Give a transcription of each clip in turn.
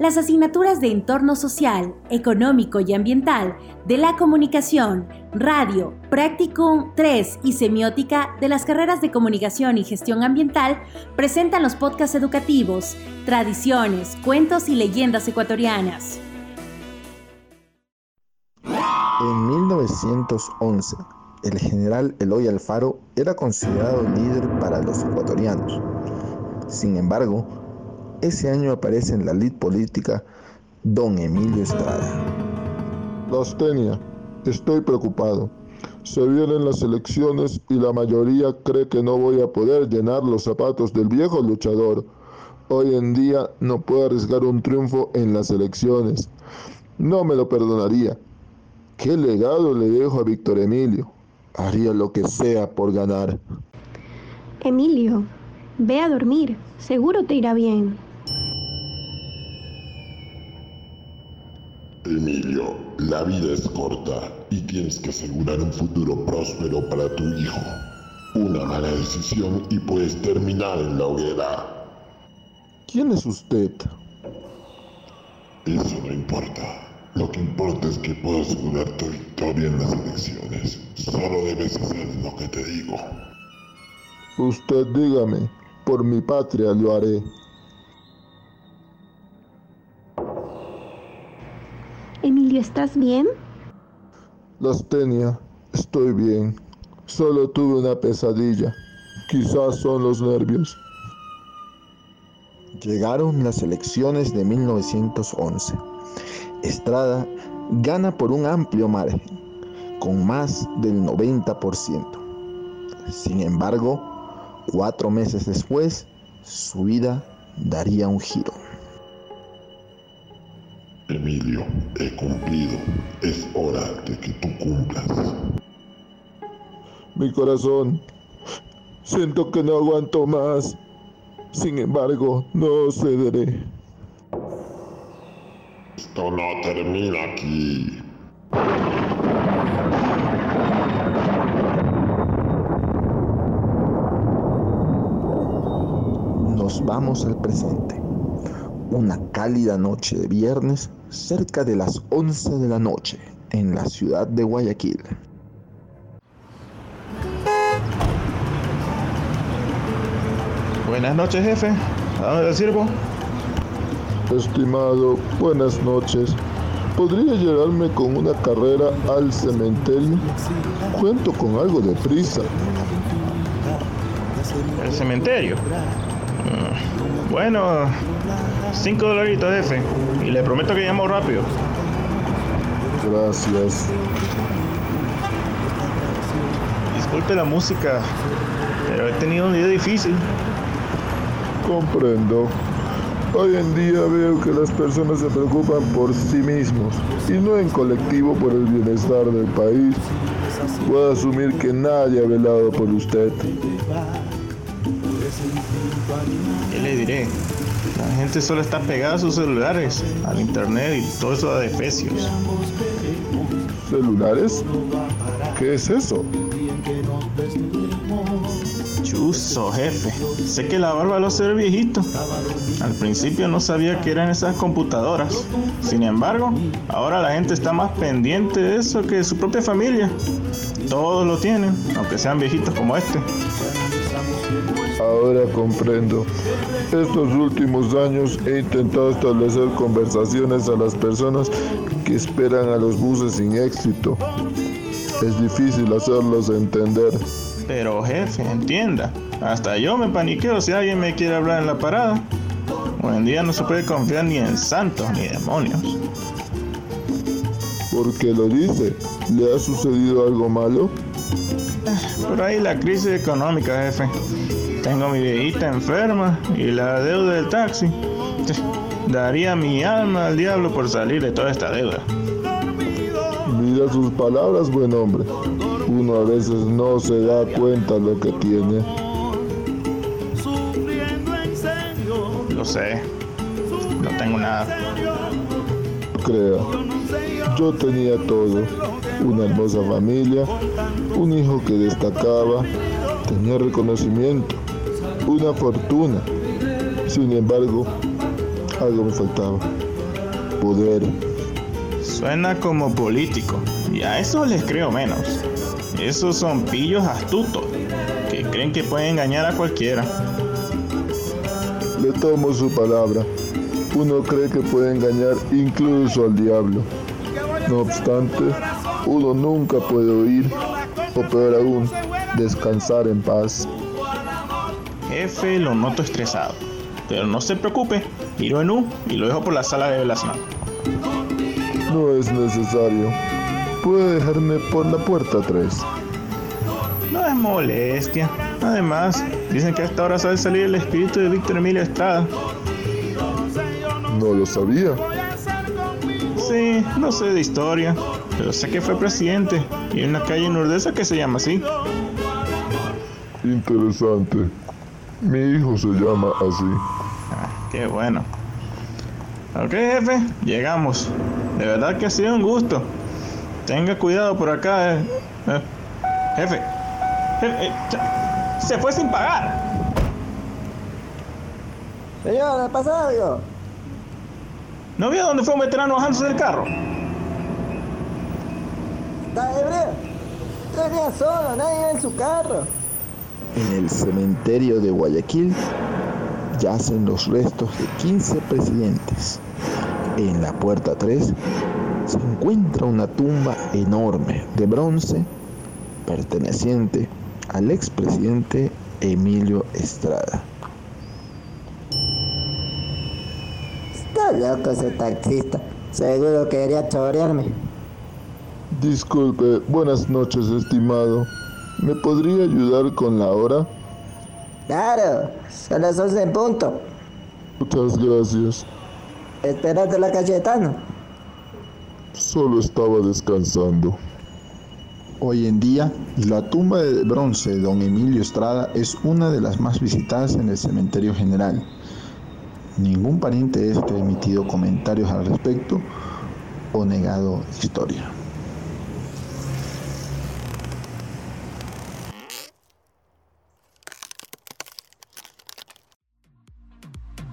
las asignaturas de entorno social, económico y ambiental de la comunicación, radio, práctico 3 y semiótica de las carreras de comunicación y gestión ambiental presentan los podcasts educativos, tradiciones, cuentos y leyendas ecuatorianas. En 1911, el general Eloy Alfaro era considerado líder para los ecuatorianos. Sin embargo, ese año aparece en la lid política don Emilio Estrada. Lastenia, estoy preocupado. Se vienen las elecciones y la mayoría cree que no voy a poder llenar los zapatos del viejo luchador. Hoy en día no puedo arriesgar un triunfo en las elecciones. No me lo perdonaría. ¿Qué legado le dejo a Víctor Emilio? Haría lo que sea por ganar. Emilio, ve a dormir. Seguro te irá bien. Emilio, la vida es corta y tienes que asegurar un futuro próspero para tu hijo. Una mala decisión y puedes terminar en la hoguera. ¿Quién es usted? Eso no importa. Lo que importa es que puedo asegurar tu victoria en las elecciones. Solo debes hacer lo que te digo. Usted dígame, por mi patria lo haré. ¿Estás bien? Lastenia, estoy bien. Solo tuve una pesadilla. Quizás son los nervios. Llegaron las elecciones de 1911. Estrada gana por un amplio margen, con más del 90%. Sin embargo, cuatro meses después, su vida daría un giro. He cumplido. Es hora de que tú cumplas. Mi corazón, siento que no aguanto más. Sin embargo, no cederé. Esto no termina aquí. Nos vamos al presente. Una cálida noche de viernes cerca de las 11 de la noche en la ciudad de Guayaquil. Buenas noches, jefe. ¿A dónde le sirvo? Estimado, buenas noches. ¿Podría llevarme con una carrera al cementerio? Cuento con algo de prisa. ¿El cementerio? Bueno, cinco dolaritos, jefe. Y le prometo que llamo rápido. Gracias. Disculpe la música, pero he tenido un día difícil. Comprendo. Hoy en día veo que las personas se preocupan por sí mismos y no en colectivo por el bienestar del país. Puedo asumir que nadie ha velado por usted. ¿Qué le diré? La gente solo está pegada a sus celulares, al internet y todo eso de efesios. ¿Celulares? ¿Qué es eso? Chuzo, jefe. Sé que la barba lo hace el viejito. Al principio no sabía que eran esas computadoras. Sin embargo, ahora la gente está más pendiente de eso que de su propia familia. Todos lo tienen, aunque sean viejitos como este. Ahora comprendo. Estos últimos años he intentado establecer conversaciones a las personas que esperan a los buses sin éxito. Es difícil hacerlos entender. Pero jefe, entienda. Hasta yo me paniqueo si alguien me quiere hablar en la parada. Hoy en día no se puede confiar ni en santos ni demonios. ¿Por qué lo dice? ¿Le ha sucedido algo malo? Por ahí la crisis económica, jefe. Tengo a mi viejita enferma y la deuda del taxi. Daría mi alma al diablo por salir de toda esta deuda. Mira sus palabras, buen hombre. Uno a veces no se da cuenta lo que tiene. Lo sé. No tengo nada. Crea, yo tenía todo. Una hermosa familia, un hijo que destacaba, tenía reconocimiento, una fortuna. Sin embargo, algo me faltaba. poder. Suena como político, y a eso les creo menos. Esos son pillos astutos, que creen que pueden engañar a cualquiera. Le tomo su palabra. Uno cree que puede engañar incluso al diablo. No obstante, uno nunca puede oír, o peor aún, descansar en paz. Jefe, lo noto estresado. Pero no se preocupe, giro en U y lo dejo por la sala de velación. No es necesario. Puede dejarme por la puerta 3. No es molestia. Además, dicen que a esta hora sabe salir el espíritu de Víctor Emilio Estrada. No lo sabía. Sí, no sé de historia, pero sé que fue presidente y hay una calle en Urdesa que se llama así. Interesante. Mi hijo se llama así. Ah, qué bueno. Ok, jefe, llegamos. De verdad que ha sido un gusto. Tenga cuidado por acá, eh. Eh, Jefe, jefe, eh, cha- se fue sin pagar. Señor, ¿qué pasa algo? ¿No vio dónde fue un veterano bajándose del carro? Venía solo, nadie iba en su carro. En el cementerio de Guayaquil yacen los restos de 15 presidentes. En la puerta 3 se encuentra una tumba enorme de bronce perteneciente al expresidente Emilio Estrada. Está loco ese taxista. Seguro quería chorearme. Disculpe, buenas noches, estimado. ¿Me podría ayudar con la hora? Claro, son las 11 en punto. Muchas gracias. Espérate la Cayetano. Solo estaba descansando. Hoy en día, la tumba de bronce de don Emilio Estrada es una de las más visitadas en el cementerio general. Ningún pariente de este ha emitido comentarios al respecto o negado historia.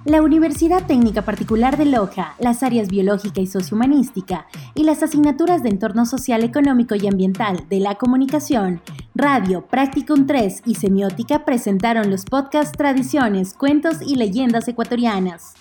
La Universidad Técnica Particular de Loja, las áreas biológica y sociohumanística y las asignaturas de entorno social, económico y ambiental de la comunicación, radio, Practicum 3 y semiótica presentaron los podcasts Tradiciones, Cuentos y Leyendas Ecuatorianas.